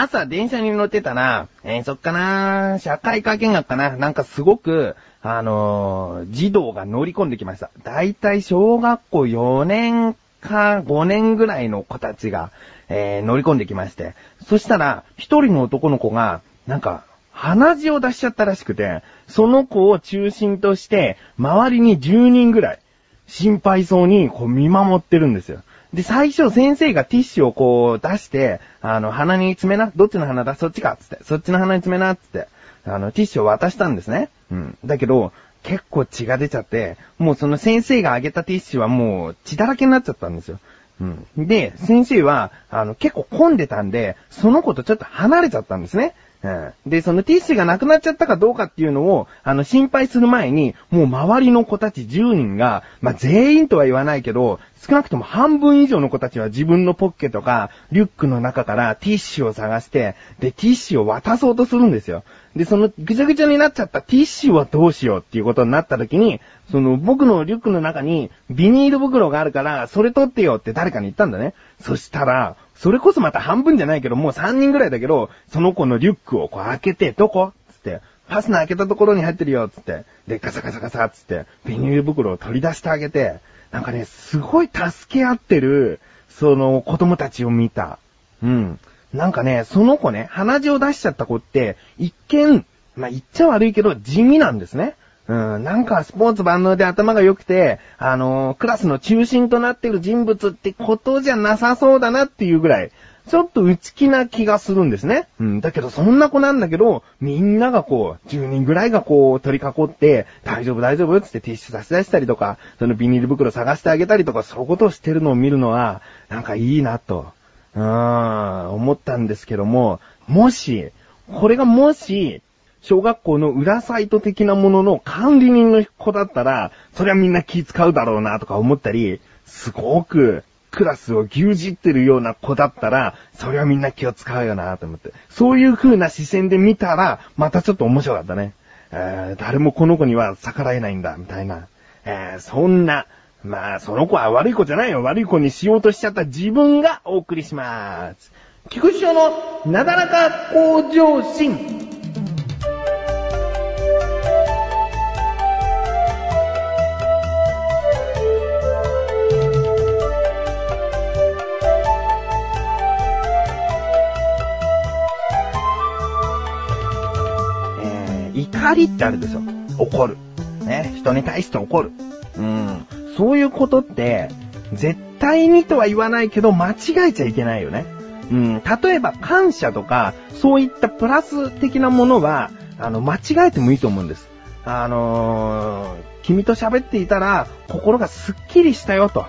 朝電車に乗ってたら、えー、そっかな社会科見学かななんかすごく、あのー、児童が乗り込んできました。だいたい小学校4年か5年ぐらいの子たちが、えー、乗り込んできまして。そしたら、一人の男の子が、なんか、鼻血を出しちゃったらしくて、その子を中心として、周りに10人ぐらい、心配そうにこう見守ってるんですよ。で、最初先生がティッシュをこう出して、あの、鼻に詰めな、どっちの鼻だ？そっちかつって、そっちの鼻に詰めなつって、あの、ティッシュを渡したんですね。うん。だけど、結構血が出ちゃって、もうその先生があげたティッシュはもう血だらけになっちゃったんですよ。うん。で、先生は、あの、結構混んでたんで、その子とちょっと離れちゃったんですね。で、そのティッシュがなくなっちゃったかどうかっていうのを、あの、心配する前に、もう周りの子たち10人が、まあ、全員とは言わないけど、少なくとも半分以上の子たちは自分のポッケとか、リュックの中からティッシュを探して、で、ティッシュを渡そうとするんですよ。で、そのぐちゃぐちゃになっちゃったティッシュはどうしようっていうことになった時に、その僕のリュックの中にビニール袋があるから、それ取ってよって誰かに言ったんだね。そしたら、それこそまた半分じゃないけど、もう3人ぐらいだけど、その子のリュックをこう開けて、どこ？つって、ファスナー開けたところに入ってるよつって、で、ガサガサガサつって、ビニール袋を取り出してあげて、なんかね、すごい助け合ってる、その子供たちを見た。うん。なんかね、その子ね、鼻血を出しちゃった子って、一見、まあ、言っちゃ悪いけど、地味なんですね。ん、なんかスポーツ万能で頭が良くて、あのー、クラスの中心となってる人物ってことじゃなさそうだなっていうぐらい、ちょっと内気な気がするんですね。うん、だけどそんな子なんだけど、みんながこう、10人ぐらいがこう、取り囲って、大丈夫大丈夫つってティッシュ差し出したりとか、そのビニール袋探してあげたりとか、そういうことをしてるのを見るのは、なんかいいなと、うーん、思ったんですけども、もし、これがもし、小学校の裏サイト的なものの管理人の子だったら、そりゃみんな気使うだろうなとか思ったり、すごくクラスを牛耳ってるような子だったら、それはみんな気を使うよなと思って。そういう風な視線で見たら、またちょっと面白かったね。えー、誰もこの子には逆らえないんだ、みたいな。えー、そんな、まあ、その子は悪い子じゃないよ。悪い子にしようとしちゃった自分がお送りします。菊池のなだらか向上心。りってあるでしょ。怒る。ね。人に対して怒る。うん。そういうことって、絶対にとは言わないけど、間違えちゃいけないよね。うん。例えば、感謝とか、そういったプラス的なものは、あの、間違えてもいいと思うんです。あのー、君と喋っていたら、心がスッキリしたよと。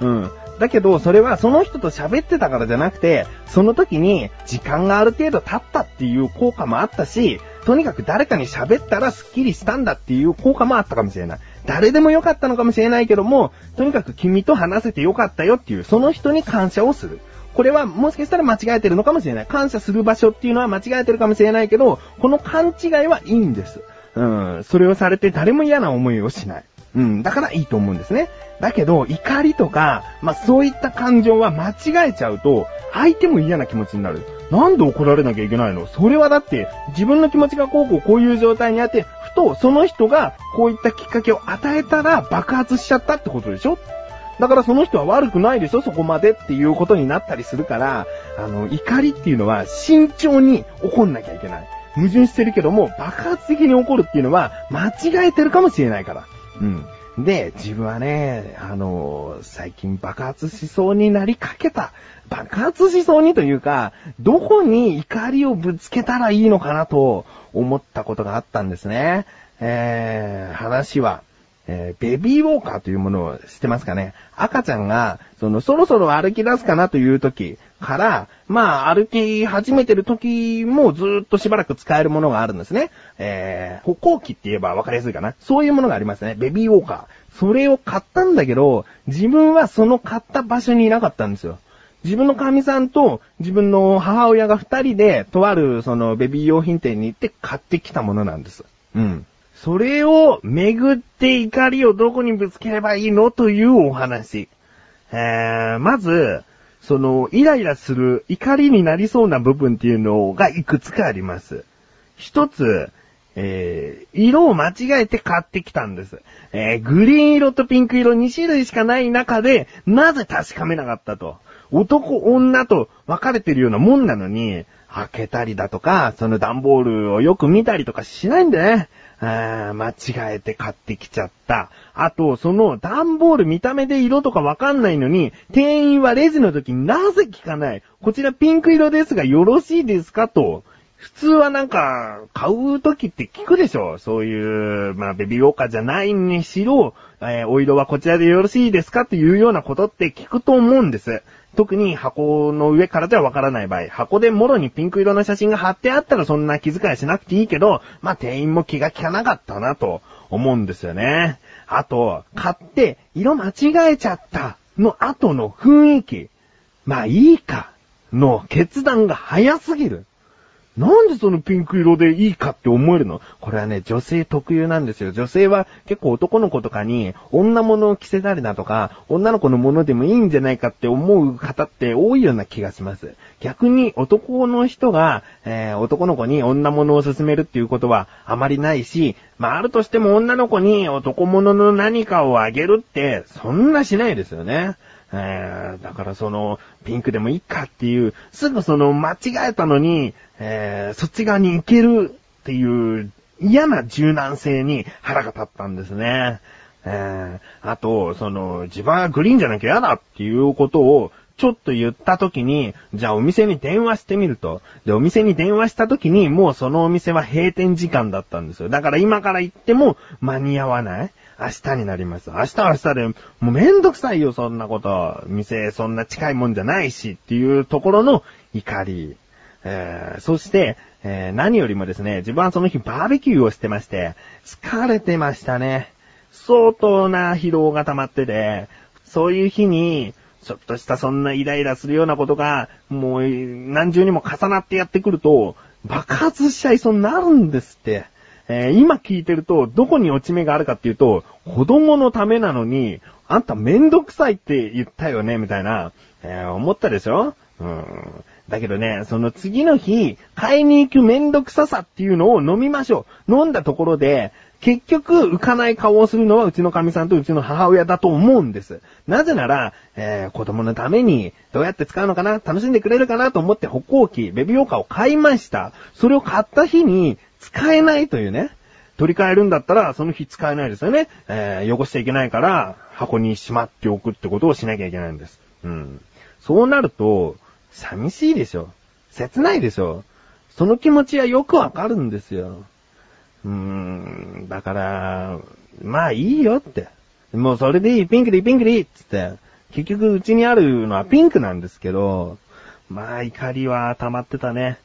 うん。だけど、それはその人と喋ってたからじゃなくて、その時に時間がある程度経ったっていう効果もあったし、とにかく誰かに喋ったらスッキリしたんだっていう効果もあったかもしれない。誰でもよかったのかもしれないけども、とにかく君と話せてよかったよっていう、その人に感謝をする。これはもしかしたら間違えてるのかもしれない。感謝する場所っていうのは間違えてるかもしれないけど、この勘違いはいいんです。うん、それをされて誰も嫌な思いをしない。うん、だからいいと思うんですね。だけど、怒りとか、まあ、そういった感情は間違えちゃうと、相手も嫌な気持ちになる。なんで怒られなきゃいけないの？それはだって、自分の気持ちがこうこうこういう状態にあって、ふとその人がこういったきっかけを与えたら爆発しちゃったってことでしょ？だからその人は悪くないでしょ？そこまでっていうことになったりするから、あの、怒りっていうのは慎重に怒んなきゃいけない。矛盾してるけども、爆発的に怒るっていうのは間違えてるかもしれないから。うん。で、自分はね、あの、最近爆発しそうになりかけた。爆発しそうにというか、どこに怒りをぶつけたらいいのかなと思ったことがあったんですね。えー、話は、えー、ベビーウォーカーというものを知ってますかね赤ちゃんが、その、そろそろ歩き出すかなという時から、まあ、歩き始めてる時もずっとしばらく使えるものがあるんですね。えー、歩行器って言えば分かりやすいかな。そういうものがありますね。ベビーウォーカー。それを買ったんだけど、自分はその買った場所にいなかったんですよ。自分の神さんと自分の母親が二人で、とあるそのベビー用品店に行って買ってきたものなんです。うん。それを巡って怒りをどこにぶつければいいの？というお話。えー、まず、その、イライラする、怒りになりそうな部分っていうのがいくつかあります。一つ、えー、色を間違えて買ってきたんです。えー、グリーン色とピンク色2種類しかない中で、なぜ確かめなかったと。男、女と分かれてるようなもんなのに、開けたりだとか、その段ボールをよく見たりとかしないんだね。あー間違えて買ってきちゃった。あと、その段ボール見た目で色とかわかんないのに、店員はレジの時になぜ聞かない？こちらピンク色ですがよろしいですか？と。普通はなんか、買う時って聞くでしょ？そういう、まあ、ベビーウォーカーじゃないにしろ、えーお色はこちらでよろしいですか？っていうようなことって聞くと思うんです。特に箱の上からではわからない場合、箱でもろにピンク色の写真が貼ってあったらそんな気遣いしなくていいけど、まあ、店員も気が利かなかったなと。思うんですよね。あと、買って色間違えちゃったの後の雰囲気。まあいいかの決断が早すぎる。なんでそのピンク色でいいかって思えるの？これはね、女性特有なんですよ。女性は結構男の子とかに女物を着せたりだとか、女の子のものでもいいんじゃないかって思う方って多いような気がします。逆に男の人が、えー男の子に女物を勧めるっていうことはあまりないし、まああるとしても女の子に男物の何かをあげるって、そんなしないですよね。えーだからその、ピンクでもいいかっていう、すぐその間違えたのに、えーそっち側に行けるっていう嫌な柔軟性に腹が立ったんですね。えーあと、その、自分はグリーンじゃなきゃ嫌だっていうことを、ちょっと言った時に、じゃあお店に電話してみると。で、お店に電話した時に、もうそのお店は閉店時間だったんですよ。だから今から行っても間に合わない。明日になります。明日明日で、もうめんどくさいよ、そんなこと。店、そんな近いもんじゃないし、っていうところの怒り。えーそして、えー何よりもですね、自分はその日バーベキューをしてまして、疲れてましたね。相当な疲労が溜まってて、そういう日に、ちょっとしたそんなイライラするようなことが、もう何重にも重なってやってくると、爆発しちゃいそうになるんですって。えー今聞いてると、どこに落ち目があるかっていうと、子供のためなのに、あんためんどくさいって言ったよね、みたいな、えー思ったでしょ？うん。だけどね、その次の日、買いに行くめんどくささっていうのを飲みましょう。飲んだところで、結局、浮かない顔をするのはうちの神さんとうちの母親だと思うんです。なぜなら、えー子供のためにどうやって使うのかな？楽しんでくれるかな？と思って歩行器、ベビーオーカーを買いました。それを買った日に使えないというね。取り替えるんだったら、その日使えないですよね。えー汚しちゃいけないから、箱にしまっておくってことをしなきゃいけないんです。うん。そうなると、寂しいでしょ。切ないでしょ。その気持ちはよくわかるんですよ。うーん、だから、まあいいよって。もうそれでいい、ピンクでいい、ピンクでいいっつって。結局うちにあるのはピンクなんですけど、まあ怒りは溜まってたね。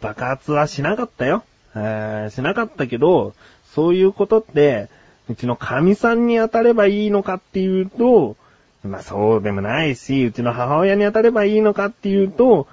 爆発はしなかったよ。えーしなかったけど、そういうことって、うちの神さんに当たればいいのかっていうと、まあそうでもないし、うちの母親に当たればいいのかっていうと、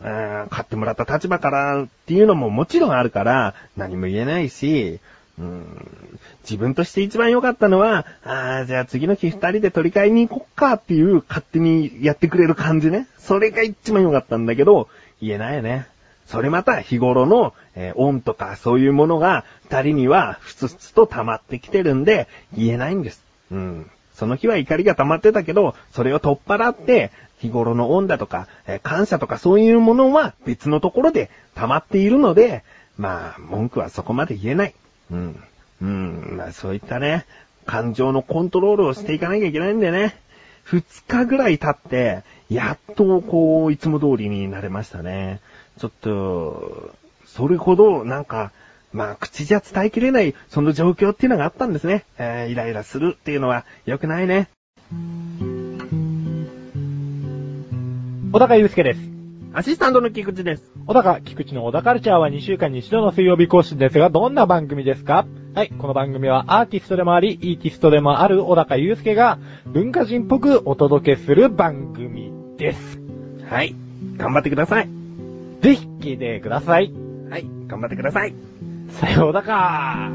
あー買ってもらった立場からっていうのももちろんあるから、何も言えないし、うん、自分として一番良かったのは、ああ、じゃあ次の日二人で取り替えに行こっかっていう勝手にやってくれる感じね。それが一番良かったんだけど、言えないよね。それまた日頃の、えー恩とかそういうものが二人にはふつふつと溜まってきてるんで、言えないんです。うん。その日は怒りが溜まってたけど、それを取っ払って、日頃の恩だとか、えー感謝とかそういうものは別のところで溜まっているので、まあ、文句はそこまで言えない。うん。うん。まあ、そういったね、感情のコントロールをしていかなきゃいけないんだよね。二日ぐらい経って、やっとこう、いつも通りになれましたね。ちょっと、それほど、なんか、まあ、口じゃ伝えきれない、その状況っていうのがあったんですね。えーイライラするっていうのは良くないね。小高祐介です。アシスタントの菊池です。小高、菊池の小高カルチャーは2週間に1度の水曜日更新ですが、どんな番組ですか？はい、この番組はアーティストでもあり、イーティストでもある小高祐介が文化人っぽくお届けする番組です。はい。頑張ってください。ぜひ聞いてください。はい。頑張ってください。さようだか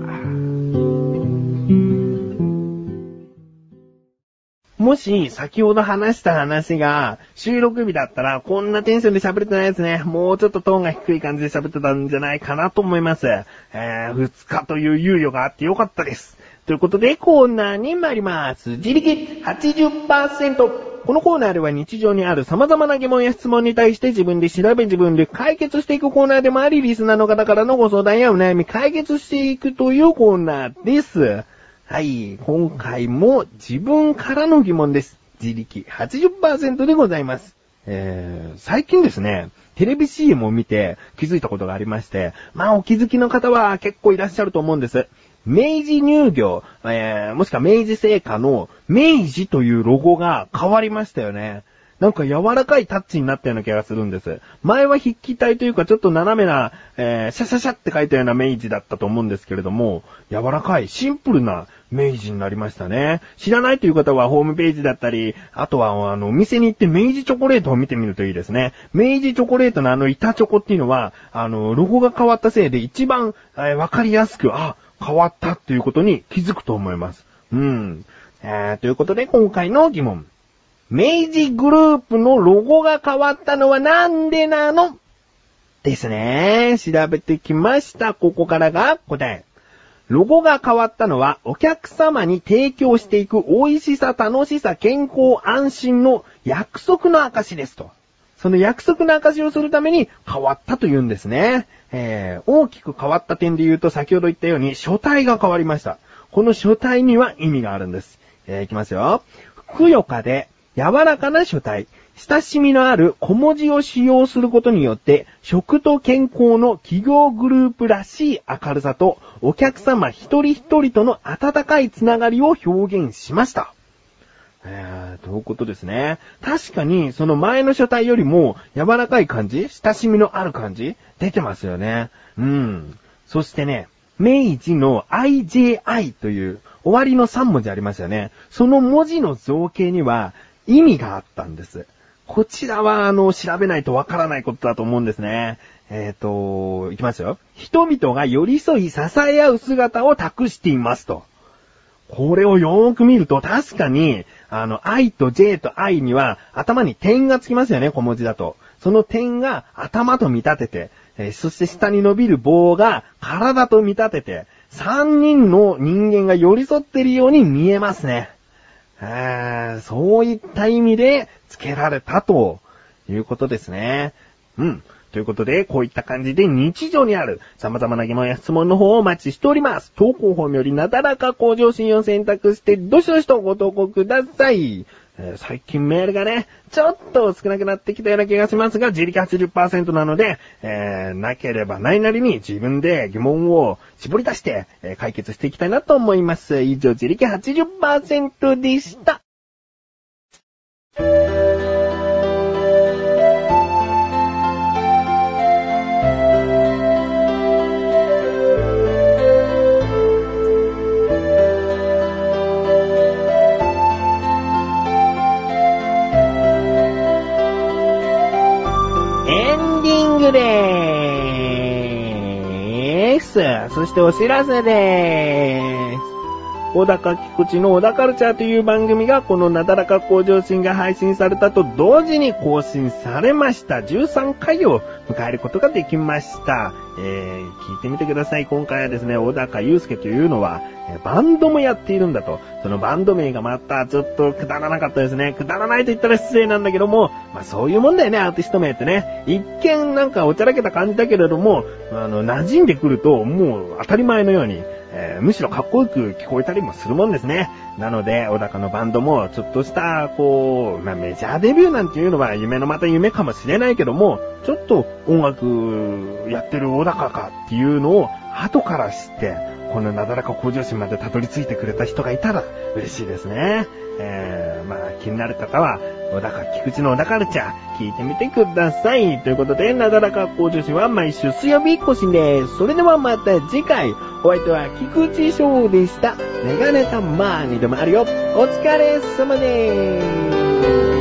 もし、先ほど話した話が、収録日だったら、こんなテンションで喋れてないですね。もうちょっとトーンが低い感じで喋ってたんじゃないかなと思います。えー、2日という猶予があってよかったです。ということで、コーナーに参ります。自力80%。このコーナーでは日常にある様々な疑問や質問に対して自分で調べ自分で解決していくコーナーでもあり、リスナーの方からのご相談やお悩み解決していくというコーナーです。はい、今回も自分からの疑問です。自力80%でございます。えー、最近ですね、テレビ CM を見て気づいたことがありまして、まあお気づきの方は結構いらっしゃると思うんです。明治乳業、えー、もしくは明治製菓の明治というロゴが変わりましたよね。なんか柔らかいタッチになったような気がするんです。前は筆記体というかちょっと斜めな、えー、シャシャシャって書いたような明治だったと思うんですけれども、柔らかい、シンプルな明治になりましたね。知らないという方はホームページだったり、あとはあの、お店に行って明治チョコレートを見てみるといいですね。明治チョコレートのあの板チョコっていうのは、あの、ロゴが変わったせいで一番、えーわかりやすく、あ、変わったっていうことに気づくと思います。うん。えー、ということで今回の疑問。明治グループのロゴが変わったのはなんでなの？ですね。調べてきました。ここからが答え。ロゴが変わったのは、お客様に提供していく美味しさ、楽しさ、健康、安心の約束の証ですと。その約束の証をするために変わったというんですね。えー、大きく変わった点で言うと、先ほど言ったように書体が変わりました。この書体には意味があるんです。えー、いきますよ。ふくよかで柔らかな書体。親しみのある小文字を使用することによって、食と健康の企業グループらしい明るさと、お客様一人一人との温かいつながりを表現しました。えー、ということですね。確かに、その前の書体よりも柔らかい感じ親しみのある感じ出てますよね。うん。そしてね、明治の IJI という終わりの3文字ありますよね。その文字の造形には意味があったんです。こちらは、あの、調べないとわからないことだと思うんですね。えっ、と、いきますよ。人々が寄り添い支え合う姿を託していますと。これをよーく見ると確かに、あの、I と J と I には頭に点がつきますよね、小文字だと。その点が頭と見立てて、えそして下に伸びる棒が体と見立てて、3人の人間が寄り添っているように見えますね。えそういった意味で付けられたということですね。うん。ということで、こういった感じで日常にある様々な疑問や質問の方をお待ちしております。投稿フォームよりなだらか向上心を選択して、どしどしとご投稿ください。最近メールがね、ちょっと少なくなってきたような気がしますが、自力80%なので、えーなければないなりに自分で疑問を絞り出して、えー解決していきたいなと思います。以上、自力80%でした。でーす。そしてお知らせでーす。小高菊池の小高カルチャーという番組がこのなだらか向上心が配信されたと同時に更新されました。13回を迎えることができました。えー、聞いてみてください。今回はですね、小高祐介というのは、バンドもやっているんだと。そのバンド名がまたちょっとくだらなかったですね。くだらないと言ったら失礼なんだけども、まあそういうもんだよね、アーティスト名ってね。一見なんかおちゃらけた感じだけれども、あの、馴染んでくるともう当たり前のように、えーむしろかっこよく聞こえたりもするもんですね。なので、小高のバンドも、ちょっとした、こう、まあ、メジャーデビューなんていうのは夢のまた夢かもしれないけども、ちょっと音楽やってる小高かっていうのを後から知って、このなだらか向上心までたどり着いてくれた人がいたら嬉しいですね。えー、まあ気になる方は、小高、菊池の小高カルチャー、聞いてみてください。ということで、なだらか向上心は毎週水曜日更新です。それではまた次回、お相手は菊池翔でした。メガネたまーにでもあるよ。お疲れ様です。